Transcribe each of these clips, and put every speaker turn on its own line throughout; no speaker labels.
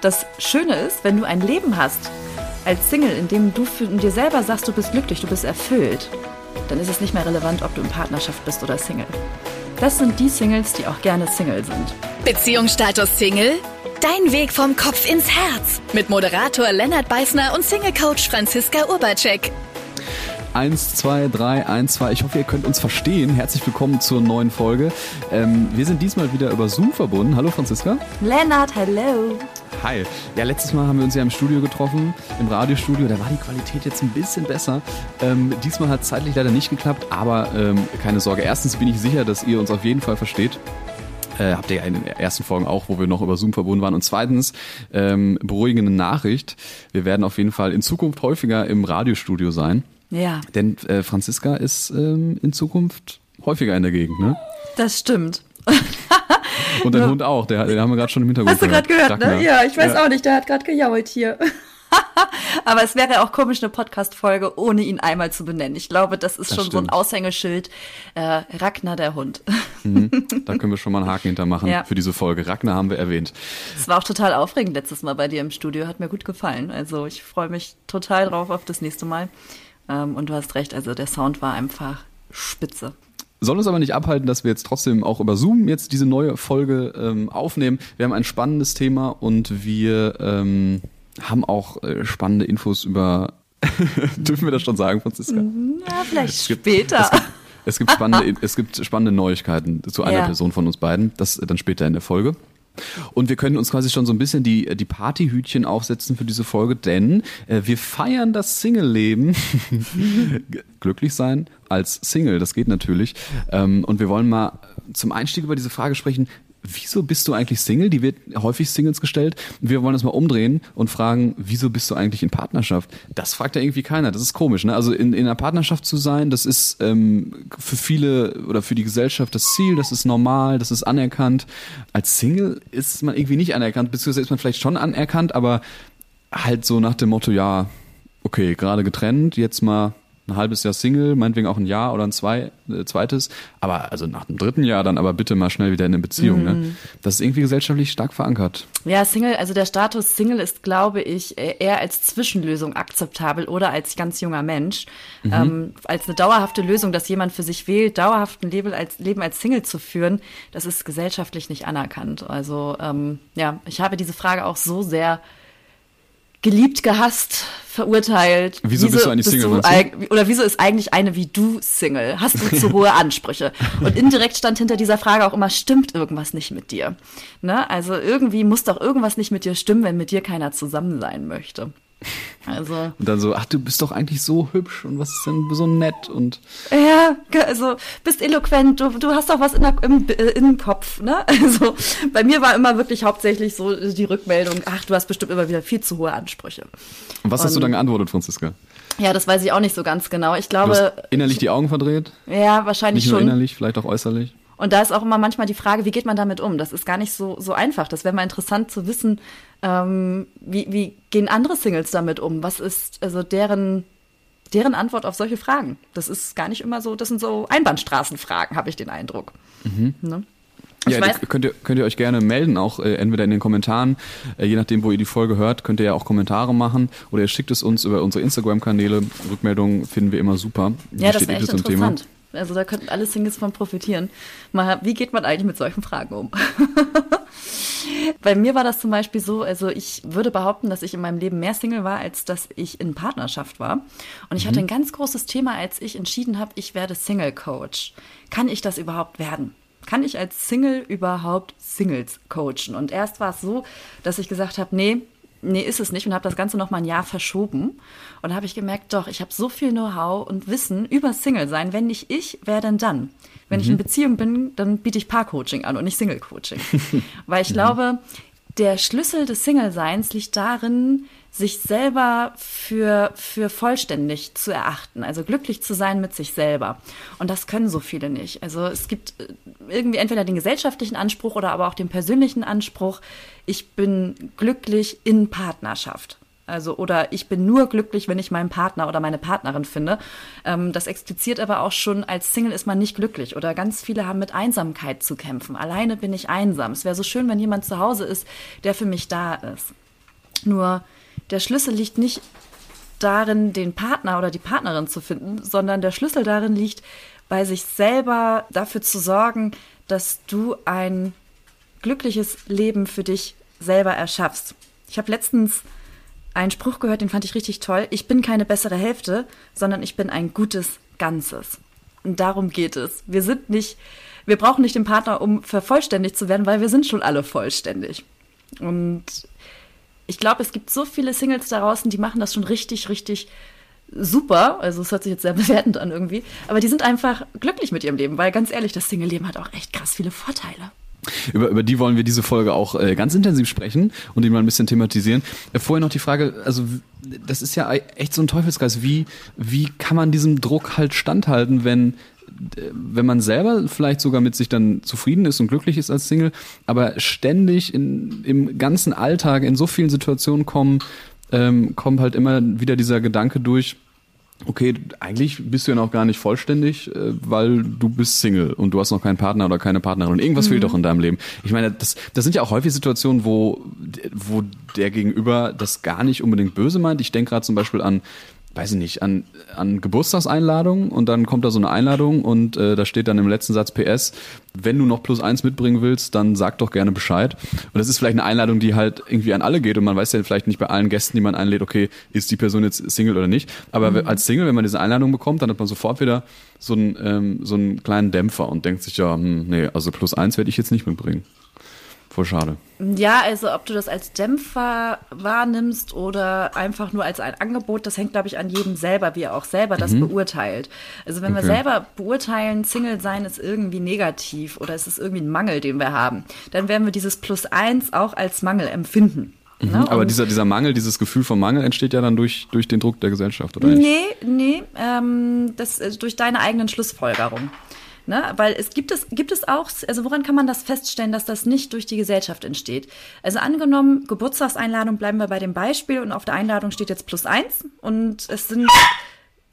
Das Schöne ist, wenn du ein Leben hast als Single, in dem du für dir selber sagst, du bist glücklich, du bist erfüllt, dann ist es nicht mehr relevant, ob du in Partnerschaft bist oder Single. Das sind die Singles, die auch gerne Single sind.
Beziehungsstatus Single? Dein Weg vom Kopf ins Herz. Mit Moderator Lennart Beißner und Single-Coach Franziska Urbacek.
Eins, zwei, drei, eins, zwei. Ich hoffe, ihr könnt uns verstehen. Herzlich willkommen zur neuen Folge. Ähm, wir sind diesmal wieder über Zoom verbunden. Hallo Franziska.
Lennart, hello.
Hi. Ja, letztes Mal haben wir uns ja im Studio getroffen, im Radiostudio. Da war die Qualität jetzt ein bisschen besser. Ähm, diesmal hat es zeitlich leider nicht geklappt, aber ähm, keine Sorge. Erstens bin ich sicher, dass ihr uns auf jeden Fall versteht. Äh, habt ihr ja in den ersten Folgen auch, wo wir noch über Zoom verbunden waren. Und zweitens, ähm, beruhigende Nachricht. Wir werden auf jeden Fall in Zukunft häufiger im Radiostudio sein.
Ja.
Denn äh, Franziska ist ähm, in Zukunft häufiger in der Gegend, ne?
Das stimmt.
Und dein Hund auch, der, den haben wir gerade schon im Hintergrund
Hast du gerade gehört,
Ragnar.
ne? Ja, ich weiß
Ja.
auch nicht, der hat gerade gejault hier. Aber es wäre auch komisch, eine Podcast-Folge ohne ihn einmal zu benennen. Ich glaube, das ist
Das
schon so ein
stimmt.
Aushängeschild. Äh, Ragnar der Hund.
Da können wir schon mal einen Haken hintermachen
Ja.
für diese Folge. Ragnar haben wir erwähnt.
Es war auch total aufregend letztes Mal bei dir im Studio. Hat mir gut gefallen. Also ich freue mich total drauf auf das nächste Mal. Ähm, und du hast recht, also der Sound war einfach spitze.
Soll uns aber nicht abhalten, dass wir jetzt trotzdem auch über Zoom jetzt diese neue Folge ähm, aufnehmen. Wir haben ein spannendes Thema und wir ähm, haben auch äh, spannende Infos über. Dürfen wir das schon sagen, Franziska?
Ja, vielleicht
gibt-
später.
Es gibt spannende, es gibt spannende Neuigkeiten zu einer
Ja.
Person von uns beiden. Das dann später in der Folge. Und wir können uns quasi schon so ein bisschen die, die Partyhütchen aufsetzen für diese Folge, denn äh, wir feiern das Single-Leben. Glücklich sein als Single, das geht natürlich. Ähm, und wir wollen mal zum Einstieg über diese Frage sprechen. Wieso bist du eigentlich Single? Die wird häufig Singles gestellt. Wir wollen das mal umdrehen und fragen, wieso bist du eigentlich in Partnerschaft? Das fragt ja irgendwie keiner. Das ist komisch. Ne? Also in, in einer Partnerschaft zu sein, das ist ähm, für viele oder für die Gesellschaft das Ziel, das ist normal, das ist anerkannt. Als Single ist man irgendwie nicht anerkannt, beziehungsweise ist man vielleicht schon anerkannt, aber halt so nach dem Motto, ja, okay, gerade getrennt, jetzt mal ein halbes Jahr Single, meinetwegen auch ein Jahr oder ein zwei, äh, zweites, aber also nach dem dritten Jahr dann aber bitte mal schnell wieder in eine Beziehung. Ne? Das ist irgendwie gesellschaftlich stark verankert.
Ja, Single, also der Status Single ist, glaube ich, eher als Zwischenlösung akzeptabel oder als ganz junger Mensch. Ähm, als eine dauerhafte Lösung, dass jemand für sich wählt, dauerhaft ein Leben als, Leben als Single zu führen, das ist gesellschaftlich nicht anerkannt. Also ähm, ja, ich habe diese Frage auch so sehr geliebt, gehasst, verurteilt.
Wieso bist du eigentlich Single, du?
Oder wieso ist eigentlich eine wie du Single? Hast du zu hohe Ansprüche? Und indirekt stand hinter dieser Frage auch immer, stimmt irgendwas nicht mit dir? Ne? Also irgendwie muss doch irgendwas nicht mit dir stimmen, wenn mit dir keiner zusammen sein möchte. Also,
Und dann so, ach, du bist doch eigentlich so hübsch und was ist denn so nett und
ja, also bist eloquent, du, du hast doch was in der, im, äh, im Kopf, ne? Also bei mir war immer wirklich hauptsächlich so die Rückmeldung, ach, du hast bestimmt immer wieder viel zu hohe Ansprüche.
und was hast du
Und-
dann geantwortet, Franziska?
Ja, das weiß ich auch nicht so ganz genau. Ich
Du hast
glaube,
innerlich die Augen verdreht?
ja, wahrscheinlich
Nicht nur
schon.
innerlich, vielleicht auch äußerlich?
Und da ist auch immer manchmal die Frage, wie geht man damit um? Das ist gar nicht so, so einfach. Das wäre mal interessant zu wissen, ähm, wie, wie gehen andere Singles damit um? Was ist also deren, deren Antwort auf solche Fragen? Das ist gar nicht immer so, das sind so Einbahnstraßenfragen, habe ich den Eindruck. Ne? Ich
Ja, könnt ihr, könnt ihr euch gerne melden, auch äh, entweder in den Kommentaren, äh, je nachdem, wo ihr die Folge hört, könnt ihr ja auch Kommentare machen oder ihr schickt es uns über unsere Instagram-Kanäle. Rückmeldungen finden wir immer super. Wie
ja, das echt
zum
interessant. Also da könnten alle Singles von profitieren. Mal, wie geht man eigentlich mit solchen Fragen um? Bei mir war das zum Beispiel so, also ich würde behaupten, dass ich in meinem Leben mehr Single war, als dass ich in Partnerschaft war. Und ich hatte ein ganz großes Thema, als ich entschieden habe, ich werde Single Coach. Kann ich das überhaupt werden? Kann ich als Single überhaupt Singles coachen? Und erst war es so, dass ich gesagt habe, nee, nee, ist es nicht und habe das Ganze noch mal ein Jahr verschoben. Und da habe ich gemerkt, doch, ich habe so viel Know-how und Wissen über Single sein. Wenn nicht ich, wer denn dann? Wenn ich in Beziehung bin, dann biete ich Paar-Coaching an und nicht Single-Coaching. Weil ich glaube, der Schlüssel des Single-Seins liegt darin, sich selber für, für vollständig zu erachten, also glücklich zu sein mit sich selber. Und das können so viele nicht. Also es gibt äh, irgendwie entweder den gesellschaftlichen Anspruch oder aber auch den persönlichen Anspruch, ich bin glücklich in Partnerschaft. Also, oder ich bin nur glücklich, wenn ich meinen Partner oder meine Partnerin finde. Ähm, das expliziert aber auch schon, als Single ist man nicht glücklich. Oder ganz viele haben mit Einsamkeit zu kämpfen. Alleine bin ich einsam. Es wäre so schön, wenn jemand zu Hause ist, der für mich da ist. Nur der Schlüssel liegt nicht darin, den Partner oder die Partnerin zu finden, sondern der Schlüssel darin liegt, bei sich selber dafür zu sorgen, dass du ein glückliches Leben für dich selber erschaffst. Ich habe letztens einen Spruch gehört, den fand ich richtig toll. Ich bin keine bessere Hälfte, sondern ich bin ein gutes Ganzes. Und darum geht es. Wir sind nicht, wir brauchen nicht den Partner, um vervollständigt zu werden, weil wir sind schon alle vollständig. Und ich glaube, es gibt so viele Singles da draußen, die machen das schon richtig, richtig super. Also es hört sich jetzt sehr bewertend an irgendwie. Aber die sind einfach glücklich mit ihrem Leben, weil ganz ehrlich, das Single-Leben hat auch echt krass viele Vorteile.
Über, über die wollen wir diese Folge auch äh, ganz intensiv sprechen und die mal ein bisschen thematisieren. Äh, vorher noch die Frage, also das ist ja echt so ein Teufelskreis. Wie, wie kann man diesem Druck halt standhalten, wenn wenn man selber vielleicht sogar mit sich dann zufrieden ist und glücklich ist als Single, aber ständig in, im ganzen Alltag in so vielen Situationen kommen, ähm, kommt halt immer wieder dieser Gedanke durch, okay, eigentlich bist du ja noch gar nicht vollständig, äh, weil du bist Single und du hast noch keinen Partner oder keine Partnerin und irgendwas mhm. fehlt doch in deinem Leben. Ich meine, das, das sind ja auch häufig Situationen, wo, wo der Gegenüber das gar nicht unbedingt böse meint. Ich denke gerade zum Beispiel an weiß ich nicht, an, an Geburtstagseinladungen und dann kommt da so eine Einladung und äh, da steht dann im letzten Satz PS, wenn du noch plus eins mitbringen willst, dann sag doch gerne Bescheid. Und das ist vielleicht eine Einladung, die halt irgendwie an alle geht und man weiß ja vielleicht nicht bei allen Gästen, die man einlädt, okay, ist die Person jetzt Single oder nicht. Aber mhm. als Single, wenn man diese Einladung bekommt, dann hat man sofort wieder so einen, ähm, so einen kleinen Dämpfer und denkt sich ja, hm, nee, also plus eins werde ich jetzt nicht mitbringen. Voll schade.
Ja, also ob du das als Dämpfer wahrnimmst oder einfach nur als ein Angebot, das hängt, glaube ich, an jedem selber, wie er auch selber das mhm. beurteilt. Also wenn okay. wir selber beurteilen, Single sein ist irgendwie negativ oder es ist irgendwie ein Mangel, den wir haben, dann werden wir dieses Plus eins auch als Mangel empfinden.
Mhm, ne? Aber dieser, dieser Mangel, dieses Gefühl von Mangel entsteht ja dann durch, durch den Druck der Gesellschaft, oder
nicht? Nee, nee, ähm, das, äh, durch deine eigenen Schlussfolgerungen. Ne? Weil es gibt es, gibt es auch, also woran kann man das feststellen, dass das nicht durch die Gesellschaft entsteht? Also angenommen, Geburtstagseinladung, bleiben wir bei dem Beispiel und auf der Einladung steht jetzt plus eins und es sind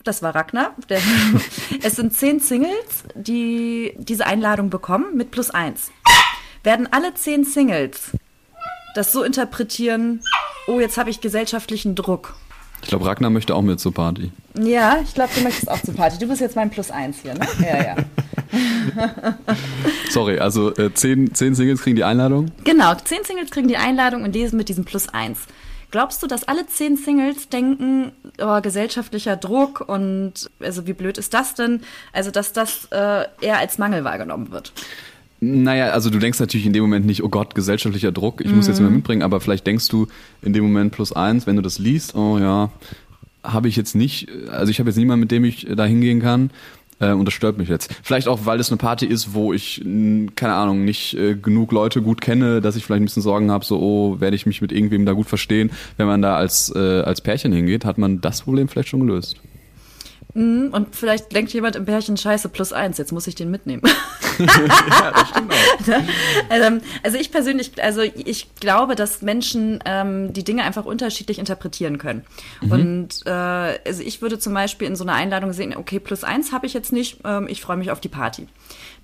das war Ragnar. Der, es sind zehn Singles, die diese Einladung bekommen mit plus eins. Werden alle zehn Singles das so interpretieren, oh, jetzt habe ich gesellschaftlichen Druck.
Ich glaube, Ragnar möchte auch mit zur Party.
Ja, ich glaube, du möchtest auch zur Party. Du bist jetzt mein Plus eins hier, ne? Ja, ja.
Sorry, also äh, zehn, zehn Singles kriegen die Einladung?
Genau, zehn Singles kriegen die Einladung und sind mit diesem Plus eins. Glaubst du, dass alle zehn Singles denken, oh, gesellschaftlicher Druck und also wie blöd ist das denn? Also, dass das äh, eher als Mangel wahrgenommen wird?
Naja, also du denkst natürlich in dem Moment nicht, oh Gott, gesellschaftlicher Druck, ich mhm. muss jetzt mal mhm. mitbringen, aber vielleicht denkst du in dem Moment plus eins, wenn du das liest, oh ja, habe ich jetzt nicht, also ich habe jetzt niemanden, mit dem ich da hingehen kann. Äh, und das stört mich jetzt. Vielleicht auch, weil es eine Party ist, wo ich, keine Ahnung, nicht äh, genug Leute gut kenne, dass ich vielleicht ein bisschen Sorgen habe, so, oh, werde ich mich mit irgendwem da gut verstehen. Wenn man da als, äh, als Pärchen hingeht, hat man das Problem vielleicht schon gelöst.
Mhm, und vielleicht denkt jemand im Pärchen, scheiße, plus eins, jetzt muss ich den mitnehmen. ja, das stimmt auch. Also, also, ich persönlich, also ich glaube, dass Menschen ähm, die Dinge einfach unterschiedlich interpretieren können. Mhm. Und äh, also ich würde zum Beispiel in so einer Einladung sehen, okay, plus eins habe ich jetzt nicht, ähm, ich freue mich auf die Party.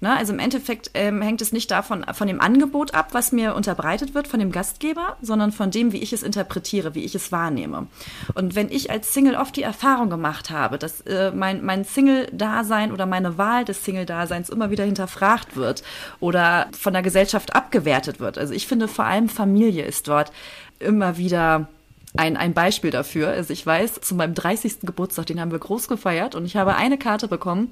Ne? Also im Endeffekt ähm, hängt es nicht davon, von dem Angebot ab, was mir unterbreitet wird von dem Gastgeber, sondern von dem, wie ich es interpretiere, wie ich es wahrnehme. Und wenn ich als Single oft die Erfahrung gemacht habe, dass äh, mein, mein Single-Dasein oder meine Wahl des Single-Daseins immer wieder hinterfragt wird oder von der Gesellschaft abgewertet wird. Also ich finde vor allem Familie ist dort immer wieder ein, ein Beispiel dafür. Also ich weiß, zu meinem 30. Geburtstag, den haben wir groß gefeiert und ich habe eine Karte bekommen,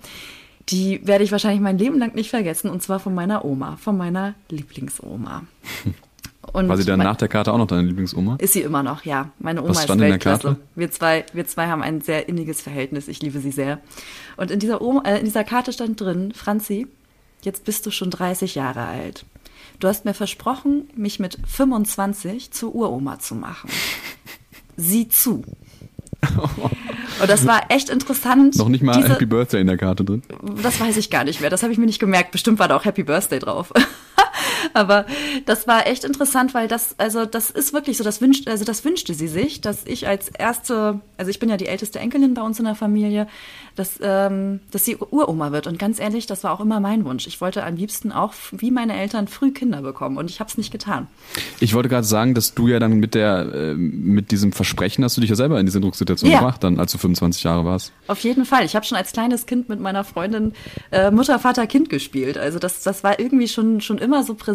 die werde ich wahrscheinlich mein Leben lang nicht vergessen, und zwar von meiner Oma, von meiner Lieblingsoma.
Und War sie dann nach der Karte auch noch deine Lieblingsoma?
Ist sie immer noch, ja. Meine Oma
Was
stand
ist Weltklasse. In der Karte?
Wir zwei, wir zwei haben ein sehr inniges Verhältnis. Ich liebe sie sehr. Und in dieser, Oma, äh, in dieser Karte stand drin, Franzi, jetzt bist du schon 30 Jahre alt. Du hast mir versprochen, mich mit 25 zur Uroma zu machen. Sieh zu. Und das war echt interessant.
Noch nicht mal diese, Happy Birthday in der Karte drin?
Das weiß ich gar nicht mehr. Das habe ich mir nicht gemerkt. Bestimmt war da auch Happy Birthday drauf. Aber das war echt interessant, weil das, also das ist wirklich so, das wünscht, also das wünschte sie sich, dass ich als erste, also ich bin ja die älteste Enkelin bei uns in der Familie, dass, ähm, dass sie Uroma wird. Und ganz ehrlich, das war auch immer mein Wunsch. Ich wollte am liebsten auch, wie meine Eltern, früh Kinder bekommen und ich habe es nicht getan.
Ich wollte gerade sagen, dass du ja dann mit der, äh, mit diesem Versprechen hast du dich ja selber in diese Drucksituation ja. gebracht, dann als du 25 Jahre warst.
Auf jeden Fall. Ich habe schon als kleines Kind mit meiner Freundin äh, Mutter, Vater, Kind gespielt. Also das, das war irgendwie schon, schon immer so präsent.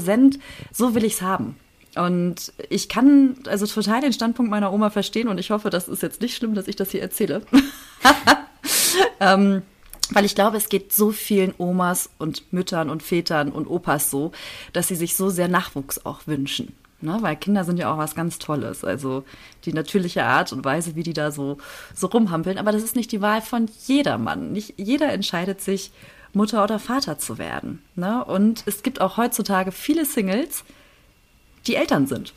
So will ich's haben. Und ich kann also total den Standpunkt meiner Oma verstehen und ich hoffe, das ist jetzt nicht schlimm, dass ich das hier erzähle. ähm, weil ich glaube, es geht so vielen Omas und Müttern und Vätern und Opas so, dass sie sich so sehr Nachwuchs auch wünschen. Ne? Weil Kinder sind ja auch was ganz Tolles. Also die natürliche Art und Weise, wie die da so, so rumhampeln. Aber das ist nicht die Wahl von jedermann. Nicht jeder entscheidet sich, Mutter oder Vater zu werden. Ne? Und es gibt auch heutzutage viele Singles, die Eltern sind.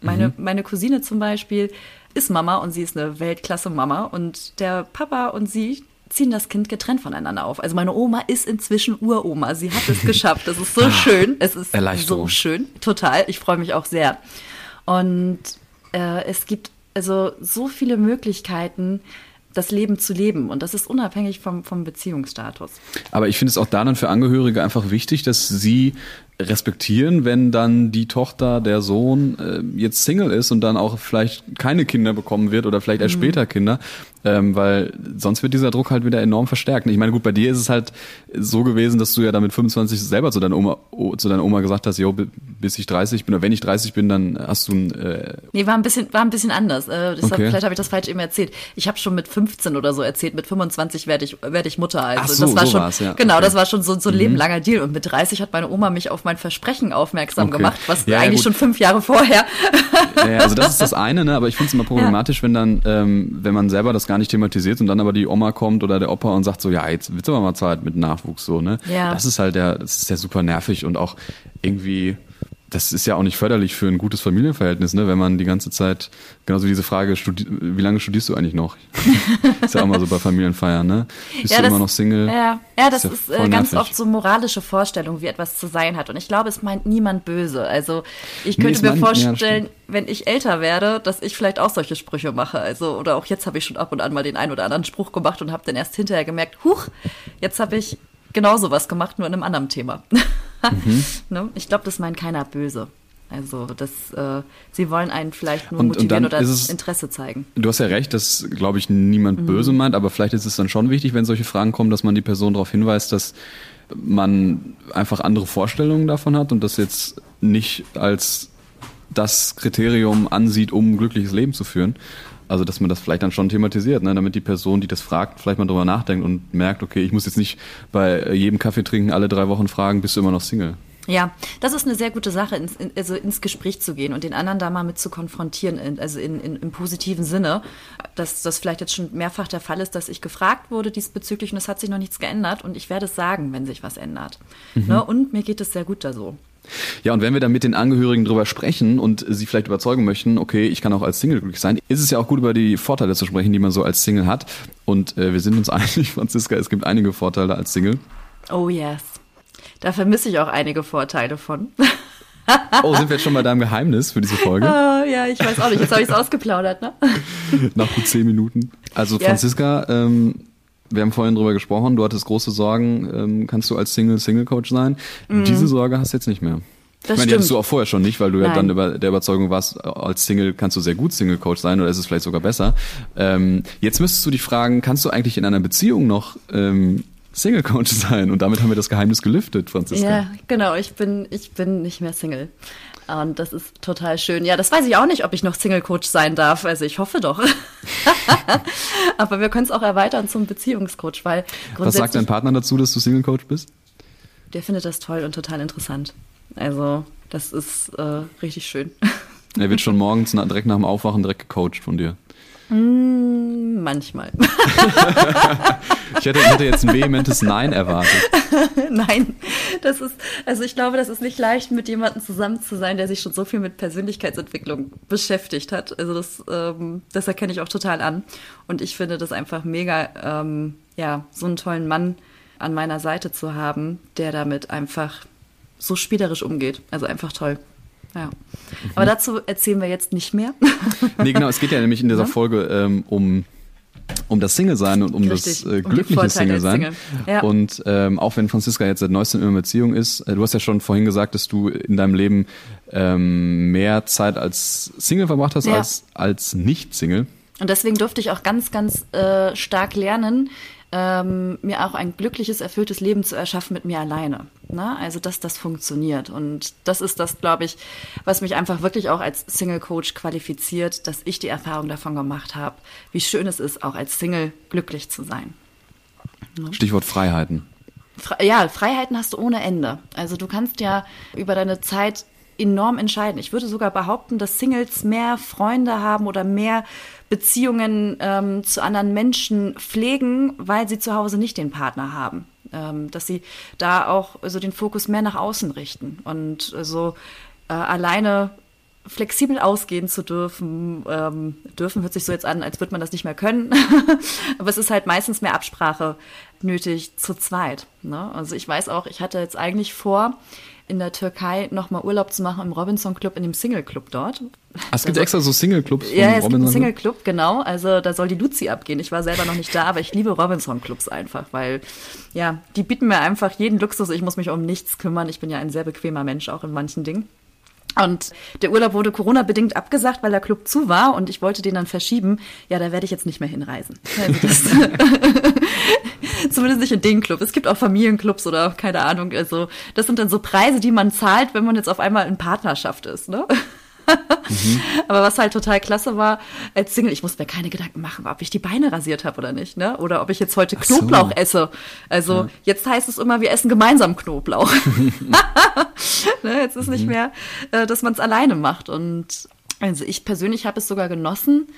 Meine, mhm. meine Cousine zum Beispiel ist Mama und sie ist eine Weltklasse-Mama und der Papa und sie ziehen das Kind getrennt voneinander auf. Also meine Oma ist inzwischen Uroma. Sie hat es geschafft. Das ist so ah, schön. Es ist so schön. Total. Ich freue mich auch sehr. Und äh, es gibt also so viele Möglichkeiten, das Leben zu leben. Und das ist unabhängig vom, vom Beziehungsstatus.
Aber ich finde es auch da dann für Angehörige einfach wichtig, dass sie respektieren, wenn dann die Tochter, der Sohn äh, jetzt Single ist und dann auch vielleicht keine Kinder bekommen wird oder vielleicht erst mhm. später Kinder, ähm, weil sonst wird dieser Druck halt wieder enorm verstärkt. Ich meine, gut, bei dir ist es halt so gewesen, dass du ja damit 25 selber zu deiner Oma, zu deiner Oma gesagt hast, jo, bis ich 30 bin oder wenn ich 30 bin, dann hast du ein... Äh
nee, war ein bisschen, war ein bisschen anders. Äh, deshalb, okay. Vielleicht habe ich das falsch eben erzählt. Ich habe schon mit 15 oder so erzählt, mit 25 werde ich, werde ich Mutter. Also
Ach so,
das war
so
schon,
ja.
genau,
okay.
das war schon so, so ein mhm. lebenlanger Deal. Und mit 30 hat meine Oma mich auf mein Versprechen aufmerksam okay. gemacht, was ja, eigentlich ja, schon fünf Jahre vorher.
Ja, also das ist das eine, ne? aber ich finde es immer problematisch, wenn dann, ähm, wenn man selber das gar nicht thematisiert und dann aber die Oma kommt oder der Opa und sagt so, ja, jetzt wird's aber mal Zeit mit Nachwuchs so, ne? Ja. Das ist halt der, das ist ja super nervig und auch irgendwie das ist ja auch nicht förderlich für ein gutes Familienverhältnis, ne? wenn man die ganze Zeit, genauso diese Frage, wie lange studierst du eigentlich noch? ist ja auch mal so bei Familienfeiern, ne? Bist ja, du das, immer noch Single?
Ja, ja das, das ist, ja ist äh, ganz oft so moralische Vorstellung, wie etwas zu sein hat. Und ich glaube, es meint niemand böse. Also ich könnte nee, mir vorstellen, ja, wenn ich älter werde, dass ich vielleicht auch solche Sprüche mache. Also, oder auch jetzt habe ich schon ab und an mal den einen oder anderen Spruch gemacht und habe dann erst hinterher gemerkt, huch, jetzt habe ich genauso was gemacht, nur in einem anderen Thema. Mhm. ne? Ich glaube, das meint keiner böse. Also das, äh, sie wollen einen vielleicht nur und, motivieren und oder es, Interesse zeigen.
Du hast ja recht, dass, glaube ich, niemand mhm. böse meint, aber vielleicht ist es dann schon wichtig, wenn solche Fragen kommen, dass man die Person darauf hinweist, dass man einfach andere Vorstellungen davon hat und das jetzt nicht als das Kriterium ansieht, um ein glückliches Leben zu führen. Also, dass man das vielleicht dann schon thematisiert, ne? damit die Person, die das fragt, vielleicht mal drüber nachdenkt und merkt, okay, ich muss jetzt nicht bei jedem Kaffee trinken alle drei Wochen fragen, bist du immer noch Single?
Ja, das ist eine sehr gute Sache, ins, in, also ins Gespräch zu gehen und den anderen da mal mit zu konfrontieren, in, also in, in, im positiven Sinne. Dass das vielleicht jetzt schon mehrfach der Fall ist, dass ich gefragt wurde diesbezüglich und es hat sich noch nichts geändert und ich werde es sagen, wenn sich was ändert. Mhm. Ne? Und mir geht es sehr gut da so.
Ja, und wenn wir dann mit den Angehörigen drüber sprechen und sie vielleicht überzeugen möchten, okay, ich kann auch als Single glücklich sein, ist es ja auch gut, über die Vorteile zu sprechen, die man so als Single hat. Und äh, wir sind uns einig, Franziska, es gibt einige Vorteile als Single.
Oh yes. Da vermisse ich auch einige Vorteile von.
oh, sind wir jetzt schon bei deinem Geheimnis für diese Folge?
Oh, ja, ich weiß auch nicht. Jetzt habe ich es ausgeplaudert, ne?
Nach gut zehn Minuten. Also Franziska, ja. ähm, wir haben vorhin drüber gesprochen, du hattest große Sorgen, ähm, kannst du als Single Single Coach sein? Mhm. Diese Sorge hast du jetzt nicht mehr. Das ich meine, die hattest du auch vorher schon nicht, weil du Nein. ja dann über der Überzeugung warst, als Single kannst du sehr gut Single Coach sein oder ist es vielleicht sogar besser. Ähm, jetzt müsstest du dich fragen, kannst du eigentlich in einer Beziehung noch ähm, Single Coach sein? Und damit haben wir das Geheimnis gelüftet, Franziska.
Ja, genau. Ich bin, ich bin nicht mehr Single. Und das ist total schön. Ja, das weiß ich auch nicht, ob ich noch Single Coach sein darf. Also ich hoffe doch. Aber wir können es auch erweitern zum Beziehungscoach, weil
Was sagt dein Partner dazu, dass du Single Coach bist?
Der findet das toll und total interessant. Also das ist äh, richtig schön.
Er wird schon morgens direkt nach dem Aufwachen direkt gecoacht von dir.
Mm, manchmal.
ich, hätte, hätte jetzt ein vehementes Nein erwartet.
Nein, das ist, also ich glaube, das ist nicht leicht, mit jemandem zusammen zu sein, der sich schon so viel mit Persönlichkeitsentwicklung beschäftigt hat. Also das, ähm, das erkenne ich auch total an. Und ich finde das einfach mega, ähm, ja, so einen tollen Mann an meiner Seite zu haben, der damit einfach so spielerisch umgeht. Also einfach toll. Ja. Aber dazu erzählen wir jetzt nicht mehr.
nee, genau, es geht ja nämlich in dieser Folge ähm, um um das Single-Sein und um
Richtig,
das äh,
um
glückliche
Vorteile als
Single-Sein.
Single. Ja.
Und ähm, auch wenn Franziska jetzt seit neuestem in einer Beziehung ist, äh, du hast ja schon vorhin gesagt, dass du in deinem Leben ähm, mehr Zeit als Single verbracht hast
Ja.
als als Nicht-Single.
Und deswegen durfte ich auch ganz, ganz äh, stark lernen, ähm, mir auch ein glückliches, erfülltes Leben zu erschaffen mit mir alleine. Ne? Also, dass das funktioniert. Und das ist das, glaube ich, was mich einfach wirklich auch als Single-Coach qualifiziert, dass ich die Erfahrung davon gemacht habe, wie schön es ist, auch als Single glücklich zu sein.
Stichwort Freiheiten.
Fre ja, Freiheiten hast du ohne Ende. Also du kannst ja über deine Zeit enorm entscheiden. Ich würde sogar behaupten, dass Singles mehr Freunde haben oder mehr Beziehungen ähm, zu anderen Menschen pflegen, weil sie zu Hause nicht den Partner haben. Ähm, dass sie da auch so den Fokus mehr nach außen richten und äh, so äh, alleine flexibel ausgehen zu dürfen. Ähm, dürfen hört sich so jetzt an, als würde man das nicht mehr können. Aber es ist halt meistens mehr Absprache nötig zu zweit. Ne? Also ich weiß auch, ich hatte jetzt eigentlich vor, in der Türkei nochmal Urlaub zu machen im Robinson Club, in dem Single Club dort.
Ah, es gibt
Also-
extra so Single-Clubs von
Ja, es gibt einen
Robinson.
Single Club, genau. Also da soll die Luzi abgehen. Ich war selber noch nicht da, aber ich liebe Robinson Clubs einfach, weil ja, die bieten mir einfach jeden Luxus. Ich muss mich um nichts kümmern. Ich bin ja ein sehr bequemer Mensch, auch in manchen Dingen. Und der Urlaub wurde Corona-bedingt abgesagt, weil der Club zu war und ich wollte den dann verschieben. Ja, da werde ich jetzt nicht mehr hinreisen. Also das, zumindest nicht in den Club. Es gibt auch Familienclubs oder keine Ahnung. Also das sind dann so Preise, die man zahlt, wenn man jetzt auf einmal in Partnerschaft ist. Ne? Aber was halt total klasse war, als Single, ich musste mir keine Gedanken machen, ob ich die Beine rasiert habe oder nicht, ne? Oder ob ich jetzt heute
so.
Knoblauch esse. Also jetzt heißt es immer, wir essen gemeinsam Knoblauch. ne? Jetzt ist nicht mehr, äh, dass man es alleine macht. Und also ich persönlich habe es sogar genossen.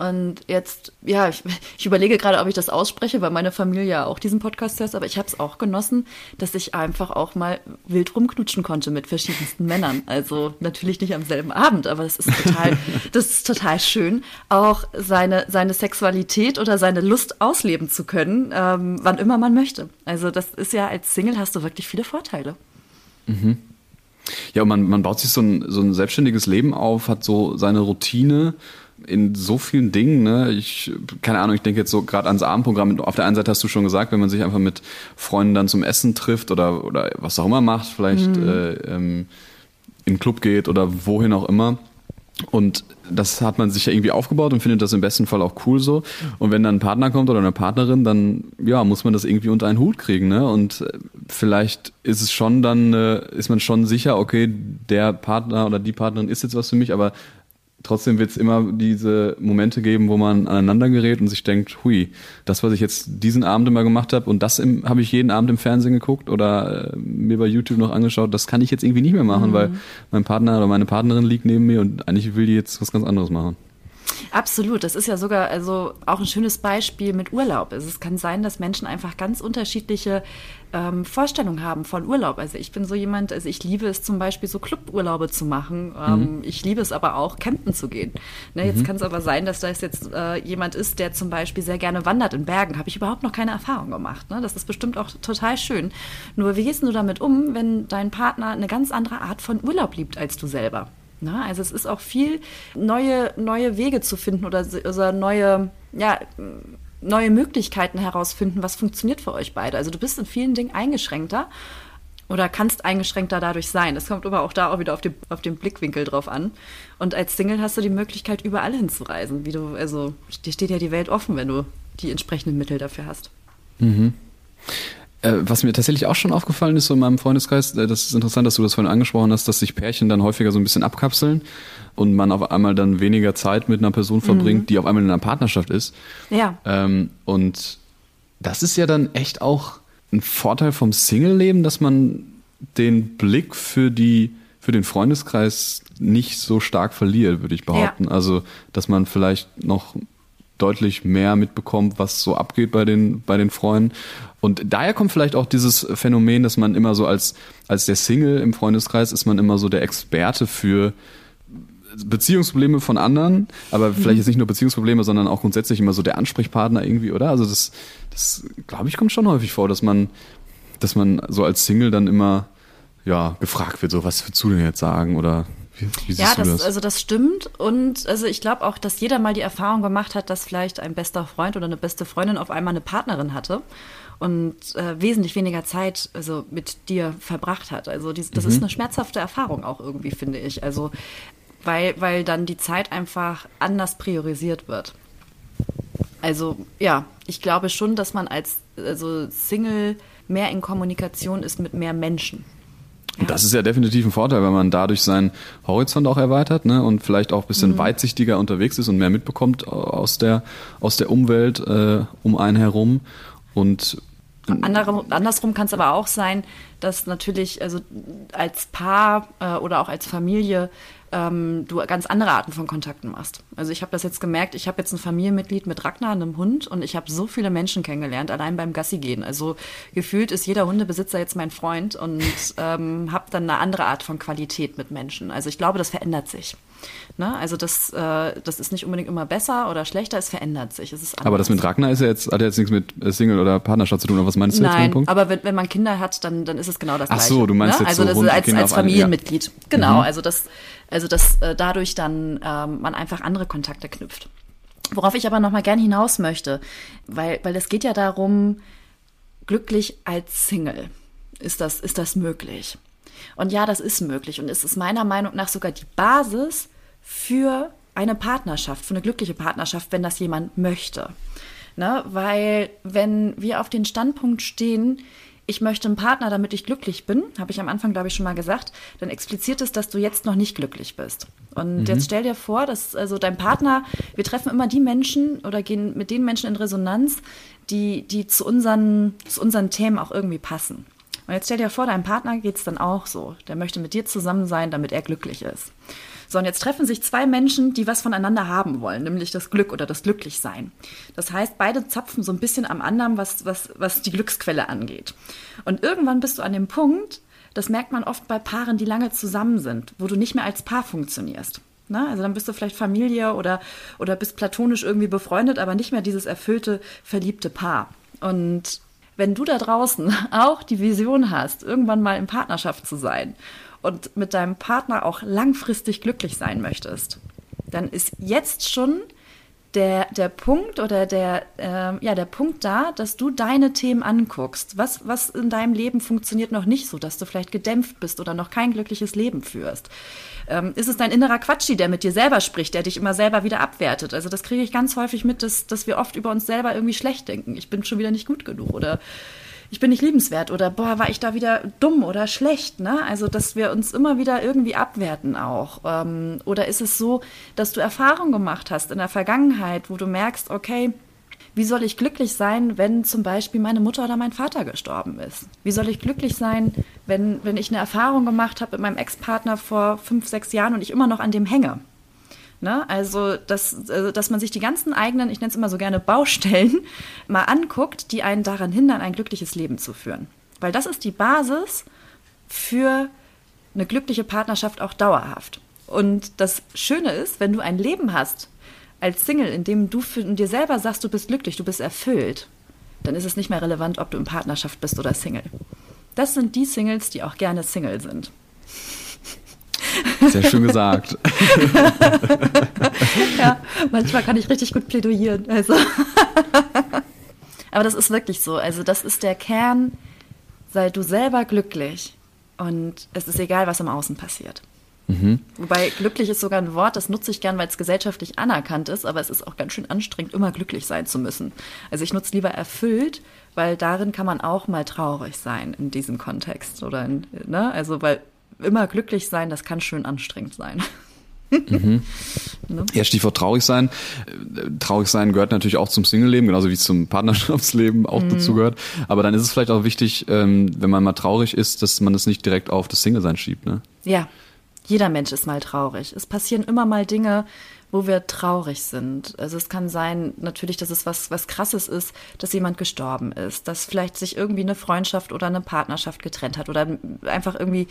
Und jetzt, ja, ich, ich überlege gerade, ob ich das ausspreche, weil meine Familie ja auch diesen Podcast hört, aber ich habe es auch genossen, dass ich einfach auch mal wild rumknutschen konnte mit verschiedensten Männern. Also natürlich nicht am selben Abend, aber das ist total, das ist total schön, auch seine, seine Sexualität oder seine Lust ausleben zu können, ähm, wann immer man möchte. Also das ist ja als Single hast du wirklich viele Vorteile.
Ja, und man, man baut sich so ein, so ein selbstständiges Leben auf, hat so seine Routine in so vielen Dingen. Ne? Ich, keine Ahnung, ich denke jetzt so gerade ans Abendprogramm. Auf der einen Seite hast du schon gesagt, wenn man sich einfach mit Freunden dann zum Essen trifft oder, oder was auch immer macht, vielleicht äh, ähm, in den Club geht oder wohin auch immer. Und das hat man sich ja irgendwie aufgebaut und findet das im besten Fall auch cool so. Und wenn dann ein Partner kommt oder eine Partnerin, dann ja, muss man das irgendwie unter einen Hut kriegen, ne? Und äh, vielleicht ist es schon dann, äh, ist man schon sicher, okay, der Partner oder die Partnerin ist jetzt was für mich, aber trotzdem wird es immer diese Momente geben, wo man aneinander gerät und sich denkt, hui, das, was ich jetzt diesen Abend immer gemacht habe und das habe ich jeden Abend im Fernsehen geguckt oder äh, mir bei YouTube noch angeschaut, das kann ich jetzt irgendwie nicht mehr machen, weil mein Partner oder meine Partnerin liegt neben mir und eigentlich will die jetzt was ganz anderes machen.
Absolut, das ist ja sogar also auch ein schönes Beispiel mit Urlaub. Also es kann sein, dass Menschen einfach ganz unterschiedliche ähm, Vorstellungen haben von Urlaub. Also ich bin so jemand, also ich liebe es zum Beispiel so Cluburlaube zu machen. Ähm, Ich liebe es aber auch, campen zu gehen. Ne, jetzt kann es aber sein, dass das jetzt äh, jemand ist, der zum Beispiel sehr gerne wandert in Bergen. Habe ich überhaupt noch keine Erfahrung gemacht. Ne? Das ist bestimmt auch total schön. Nur wie gehst du damit um, wenn dein Partner eine ganz andere Art von Urlaub liebt als du selber? Na, also es ist auch viel neue, neue Wege zu finden oder, oder neue, ja, neue Möglichkeiten herausfinden, was funktioniert für euch beide. Also du bist in vielen Dingen eingeschränkter oder kannst eingeschränkter dadurch sein. Das kommt aber auch da auch wieder auf, den auf den Blickwinkel drauf an. Und als Single hast du die Möglichkeit, überall hinzureisen. Wie du, also dir steht ja die Welt offen, wenn du die entsprechenden Mittel dafür hast.
Äh, was mir tatsächlich auch schon aufgefallen ist, so in meinem Freundeskreis, äh, das ist interessant, dass du das vorhin angesprochen hast, dass sich Pärchen dann häufiger so ein bisschen abkapseln und man auf einmal dann weniger Zeit mit einer Person verbringt, die auf einmal in einer Partnerschaft ist.
Ja.
Ähm, und das ist ja dann echt auch ein Vorteil vom Single-Leben, dass man den Blick für die für den Freundeskreis nicht so stark verliert, würde ich behaupten. Also, dass man vielleicht noch deutlich mehr mitbekommt, was so abgeht bei den, bei den Freunden. Und daher kommt vielleicht auch dieses Phänomen, dass man immer so als, als der Single im Freundeskreis ist man immer so der Experte für Beziehungsprobleme von anderen, aber vielleicht jetzt nicht nur Beziehungsprobleme, sondern auch grundsätzlich immer so der Ansprechpartner irgendwie, oder? Also das, das glaube ich, kommt schon häufig vor, dass man, dass man so als Single dann immer ja, gefragt wird, so was würdest du denn jetzt sagen oder wie, wie
Ja,
siehst du
das,
das?
also das stimmt. Und also ich glaube auch, dass jeder mal die Erfahrung gemacht hat, dass vielleicht ein bester Freund oder eine beste Freundin auf einmal eine Partnerin hatte und äh, wesentlich weniger Zeit also mit dir verbracht hat. Also dies, das ist eine schmerzhafte Erfahrung auch irgendwie, finde ich. Also weil, weil dann die Zeit einfach anders priorisiert wird. Also ja, ich glaube schon, dass man als also Single mehr in Kommunikation ist mit mehr Menschen.
Und das ist ja definitiv ein Vorteil, wenn man dadurch seinen Horizont auch erweitert ne, und vielleicht auch ein
Mhm.
bisschen weitsichtiger unterwegs ist und mehr mitbekommt aus der, aus der Umwelt äh, um einen herum. Und
Andere, andersrum kann es aber auch sein, dass natürlich also als Paar äh, oder auch als Familie ähm, du ganz andere Arten von Kontakten machst. Also ich habe das jetzt gemerkt, ich habe jetzt ein Familienmitglied mit Ragnar, einem Hund, und ich habe so viele Menschen kennengelernt, allein beim Gassi gehen. Also gefühlt ist jeder Hundebesitzer jetzt mein Freund und ähm, habe dann eine andere Art von Qualität mit Menschen. Also ich glaube, das verändert sich. Ne? Also das, äh, das ist nicht unbedingt immer besser oder schlechter, es verändert sich. Es
aber das mit Ragnar ist ja jetzt, hat ja jetzt nichts mit äh, Single oder Partnerschaft zu tun. Oder was meinst du jetzt mit dem
Nein,
Punkt?
aber wenn, wenn man Kinder hat, dann, dann ist es genau das
Ach
Gleiche.
so, du meinst
ne?
jetzt
Also
so
als,
Kinder
als
auf eine- ja.
Familienmitglied. Genau, also das, also dass äh, dadurch dann ähm, man einfach andere Kontakte knüpft. Worauf ich aber noch mal gern hinaus möchte, weil, weil es geht ja darum, glücklich als Single. Ist das, ist das möglich? Und ja, das ist möglich. Und es ist meiner Meinung nach sogar die Basis für eine Partnerschaft, für eine glückliche Partnerschaft, wenn das jemand möchte. Ne? Weil wenn wir auf den Standpunkt stehen, ich möchte einen Partner, damit ich glücklich bin, habe ich am Anfang, glaube ich, schon mal gesagt, dann expliziert es, dass du jetzt noch nicht glücklich bist. Und jetzt stell dir vor, dass also dein Partner, wir treffen immer die Menschen oder gehen mit den Menschen in Resonanz, die, die zu, unseren, zu unseren Themen auch irgendwie passen. Und jetzt stell dir vor, deinem Partner geht es dann auch so. Der möchte mit dir zusammen sein, damit er glücklich ist. So, und jetzt treffen sich zwei Menschen, die was voneinander haben wollen, nämlich das Glück oder das Glücklichsein. Das heißt, beide zapfen so ein bisschen am anderen, was, was, was die Glücksquelle angeht. Und irgendwann bist du an dem Punkt, das merkt man oft bei Paaren, die lange zusammen sind, wo du nicht mehr als Paar funktionierst. Na, also dann bist du vielleicht Familie oder, oder bist platonisch irgendwie befreundet, aber nicht mehr dieses erfüllte, verliebte Paar. Und wenn du da draußen auch die Vision hast, irgendwann mal in Partnerschaft zu sein und mit deinem Partner auch langfristig glücklich sein möchtest, dann ist jetzt schon der, der Punkt oder der, ähm, ja, der Punkt da, dass du deine Themen anguckst. Was, was in deinem Leben funktioniert noch nicht so, dass du vielleicht gedämpft bist oder noch kein glückliches Leben führst? Ähm, ist es dein innerer Quatschi, der mit dir selber spricht, der dich immer selber wieder abwertet? Also das kriege ich ganz häufig mit, dass, dass wir oft über uns selber irgendwie schlecht denken. Ich bin schon wieder nicht gut genug oder ich bin nicht liebenswert oder boah, war ich da wieder dumm oder schlecht, ne? Also, dass wir uns immer wieder irgendwie abwerten auch. Ähm, oder ist es so, dass du Erfahrungen gemacht hast in der Vergangenheit, wo du merkst, okay, wie soll ich glücklich sein, wenn zum Beispiel meine Mutter oder mein Vater gestorben ist? Wie soll ich glücklich sein, wenn, wenn ich eine Erfahrung gemacht habe mit meinem Ex-Partner vor fünf, sechs Jahren und ich immer noch an dem hänge? Ne? Also, dass, also, dass man sich die ganzen eigenen, ich nenne es immer so gerne Baustellen, mal anguckt, die einen daran hindern, ein glückliches Leben zu führen. Weil das ist die Basis für eine glückliche Partnerschaft auch dauerhaft. Und das Schöne ist, wenn du ein Leben hast als Single, in dem du für dir selber sagst, du bist glücklich, du bist erfüllt, dann ist es nicht mehr relevant, ob du in Partnerschaft bist oder Single. Das sind die Singles, die auch gerne Single sind.
Sehr schön gesagt.
ja, manchmal kann ich richtig gut plädoyieren. Also. Aber das ist wirklich so. Also, das ist der Kern. Sei du selber glücklich. Und es ist egal, was im Außen passiert. Wobei glücklich ist sogar ein Wort, das nutze ich gern, weil es gesellschaftlich anerkannt ist, aber es ist auch ganz schön anstrengend, immer glücklich sein zu müssen. Also ich nutze lieber erfüllt, weil darin kann man auch mal traurig sein in diesem Kontext. Oder in, ne? Also weil immer glücklich sein, das kann schön anstrengend sein.
Ja, Stichwort traurig sein. Traurig sein gehört natürlich auch zum Single-Leben, genauso wie es zum Partnerschaftsleben auch dazu gehört. Aber dann ist es vielleicht auch wichtig, ähm, wenn man mal traurig ist, dass man das nicht direkt auf das Single-Sein schiebt. Ne?
Ja, jeder Mensch ist mal traurig. Es passieren immer mal Dinge, wo wir traurig sind. Also es kann sein, natürlich, dass es was, was krasses ist, dass jemand gestorben ist, dass vielleicht sich irgendwie eine Freundschaft oder eine Partnerschaft getrennt hat oder einfach irgendwie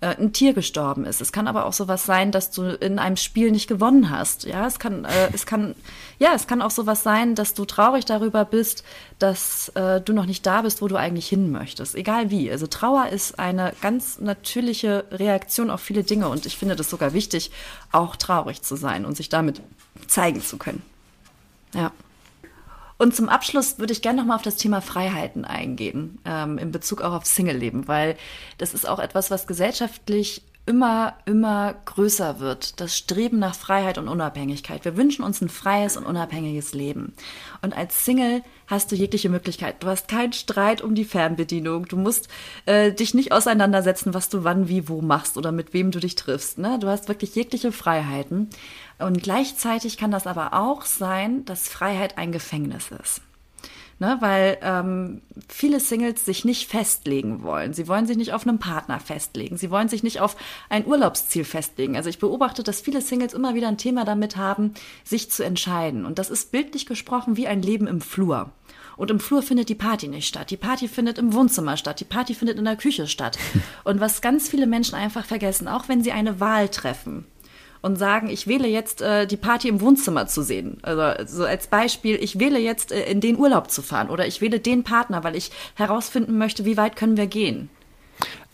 äh, ein Tier gestorben ist. Es kann aber auch sowas sein, dass du in einem Spiel nicht gewonnen hast. Ja, es kann, äh, es kann, ja, es kann auch sowas sein, dass du traurig darüber bist, dass äh, du noch nicht da bist, wo du eigentlich hin möchtest. Egal wie. Also Trauer ist eine ganz natürliche Reaktion auf viele Dinge und ich finde das sogar wichtig, auch traurig zu sein und sich damit zeigen zu können. Ja. Und zum Abschluss würde ich gerne nochmal auf das Thema Freiheiten eingehen, ähm, in Bezug auch auf Single-Leben, weil das ist auch etwas, was gesellschaftlich immer, immer größer wird, das Streben nach Freiheit und Unabhängigkeit. Wir wünschen uns ein freies und unabhängiges Leben. Und als Single hast du jegliche Möglichkeit. Du hast keinen Streit um die Fernbedienung. Du musst äh, dich nicht auseinandersetzen, was du wann, wie, wo machst oder mit wem du dich triffst. Ne? Du hast wirklich jegliche Freiheiten. Und gleichzeitig kann das aber auch sein, dass Freiheit ein Gefängnis ist. Ne, weil ähm, viele Singles sich nicht festlegen wollen. Sie wollen sich nicht auf einen Partner festlegen. Sie wollen sich nicht auf ein Urlaubsziel festlegen. Also ich beobachte, dass viele Singles immer wieder ein Thema damit haben, sich zu entscheiden. Und das ist bildlich gesprochen wie ein Leben im Flur. Und im Flur findet die Party nicht statt. Die Party findet im Wohnzimmer statt. Die Party findet in der Küche statt. Und was ganz viele Menschen einfach vergessen, auch wenn sie eine Wahl treffen, und sagen, ich wähle jetzt äh, die Party im Wohnzimmer zu sehen. Also so als Beispiel, ich wähle jetzt äh, in den Urlaub zu fahren oder ich wähle den Partner, weil ich herausfinden möchte, wie weit können wir gehen.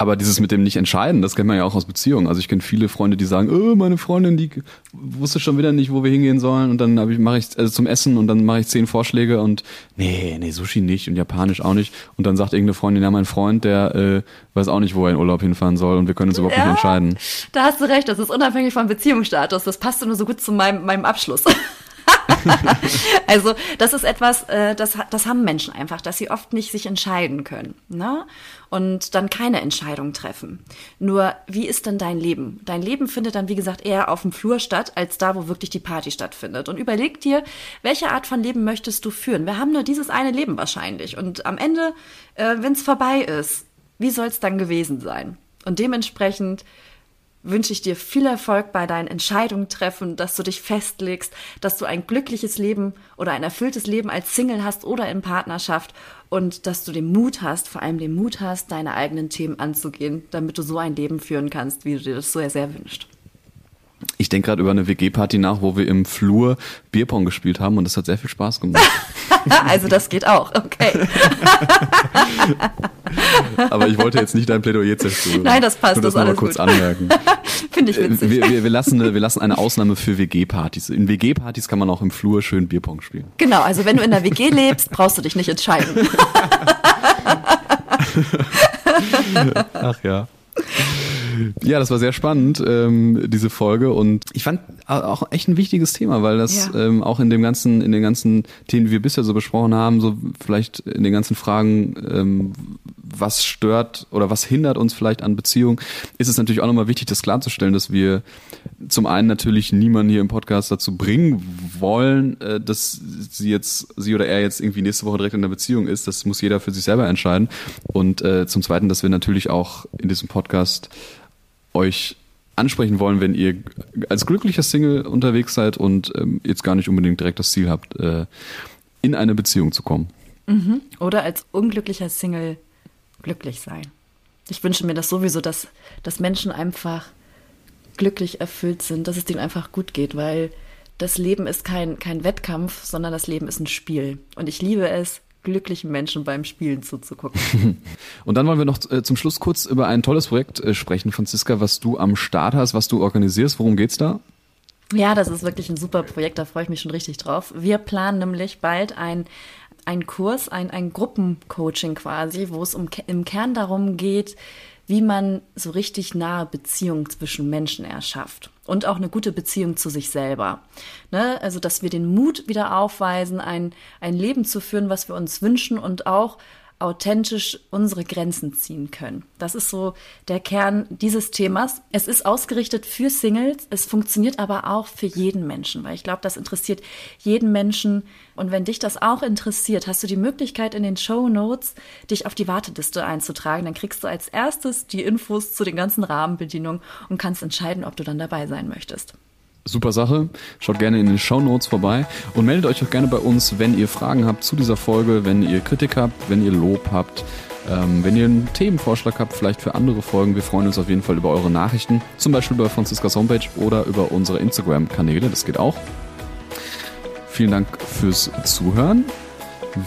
Aber dieses mit dem nicht entscheiden, das kennt man ja auch aus Beziehungen. Also ich kenne viele Freunde, die sagen, oh, meine Freundin, die wusste schon wieder nicht, wo wir hingehen sollen und dann ich mache ich also zum Essen und dann mache ich zehn Vorschläge und nee, nee, Sushi nicht und Japanisch auch nicht und dann sagt irgendeine Freundin, ja, mein Freund, der äh, weiß auch nicht, wo er in Urlaub hinfahren soll und wir können uns überhaupt ja, nicht entscheiden.
Da hast du recht, das ist unabhängig vom Beziehungsstatus. Das passt nur so gut zu meinem, meinem Abschluss. also das ist etwas, äh, das, das haben Menschen einfach, dass sie oft nicht sich entscheiden können ne? und dann keine Entscheidung treffen. Nur, wie ist denn dein Leben? Dein Leben findet dann, wie gesagt, eher auf dem Flur statt, als da, wo wirklich die Party stattfindet. Und überleg dir, welche Art von Leben möchtest du führen? Wir haben nur dieses eine Leben wahrscheinlich. Und am Ende, äh, wenn es vorbei ist, wie soll es dann gewesen sein? Und dementsprechend wünsche ich dir viel Erfolg bei deinen Entscheidungen treffen, dass du dich festlegst, dass du ein glückliches Leben oder ein erfülltes Leben als Single hast oder in Partnerschaft und dass du den Mut hast, vor allem den Mut hast, deine eigenen Themen anzugehen, damit du so ein Leben führen kannst, wie du dir das so sehr, sehr wünschst.
Ich denke gerade über eine WG-Party nach, wo wir im Flur Bierpong gespielt haben und das hat sehr viel Spaß gemacht.
also das geht auch, okay.
Aber ich wollte jetzt nicht dein Plädoyer zerstören.
Nein, das passt.
Nur das, das mal kurz gut. anmerken.
Finde ich witzig.
Wir, wir, wir, lassen, wir lassen eine Ausnahme für WG-Partys. In WG-Partys kann man auch im Flur schön Bierpong spielen.
Genau, also wenn du in der WG lebst, brauchst du dich nicht entscheiden.
Ach ja. Ja, das war sehr spannend, ähm, diese Folge. Und ich fand auch echt ein wichtiges Thema, weil das ja. ähm, auch in dem ganzen, in den ganzen Themen, die wir bisher so besprochen haben, so vielleicht in den ganzen Fragen, ähm, was stört oder was hindert uns vielleicht an Beziehungen, ist es natürlich auch nochmal wichtig, das klarzustellen, dass wir zum einen natürlich niemanden hier im Podcast dazu bringen wollen, äh, dass sie jetzt, sie oder er jetzt irgendwie nächste Woche direkt in der Beziehung ist. Das muss jeder für sich selber entscheiden. Und äh, zum zweiten, dass wir natürlich auch in diesem Podcast euch ansprechen wollen, wenn ihr als glücklicher Single unterwegs seid und ähm, jetzt gar nicht unbedingt direkt das Ziel habt, äh, in eine Beziehung zu kommen.
Mhm. Oder als unglücklicher Single glücklich sein. Ich wünsche mir das sowieso, dass, dass Menschen einfach glücklich erfüllt sind, dass es denen einfach gut geht, weil das Leben ist kein, kein Wettkampf, sondern das Leben ist ein Spiel. Und ich liebe es, glücklichen Menschen beim Spielen zuzugucken.
Und dann wollen wir noch äh, zum Schluss kurz über ein tolles Projekt äh, sprechen, Franziska, was du am Start hast, was du organisierst. Worum geht's da?
Ja, das ist wirklich ein super Projekt, da freue ich mich schon richtig drauf. Wir planen nämlich bald ein ein Kurs, ein, ein Gruppencoaching quasi, wo es um, im Kern darum geht, wie man so richtig nahe Beziehungen zwischen Menschen erschafft und auch eine gute Beziehung zu sich selber. Ne? Also, dass wir den Mut wieder aufweisen, ein, ein Leben zu führen, was wir uns wünschen und auch authentisch unsere Grenzen ziehen können. Das ist so der Kern dieses Themas. Es ist ausgerichtet für Singles, es funktioniert aber auch für jeden Menschen, weil ich glaube, das interessiert jeden Menschen. Und wenn dich das auch interessiert, hast du die Möglichkeit in den Show Notes, dich auf die Warteliste einzutragen. Dann kriegst du als erstes die Infos zu den ganzen Rahmenbedingungen und kannst entscheiden, ob du dann dabei sein möchtest.
Super Sache. Schaut gerne in den Show Notes vorbei und meldet euch auch gerne bei uns, wenn ihr Fragen habt zu dieser Folge, wenn ihr Kritik habt, wenn ihr Lob habt, ähm, wenn ihr einen Themenvorschlag habt, vielleicht für andere Folgen. Wir freuen uns auf jeden Fall über eure Nachrichten, zum Beispiel bei Franziskas Homepage oder über unsere Instagram-Kanäle. Das geht auch. Vielen Dank fürs Zuhören.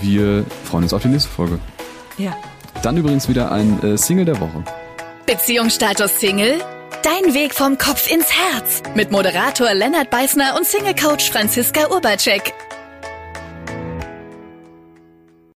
Wir freuen uns auf die nächste Folge.
Ja.
Dann übrigens wieder ein äh, Single der Woche.
Beziehungsstatus Single? Dein Weg vom Kopf ins Herz. Mit Moderator Lennart Beißner und Single-Coach Franziska Urbacek.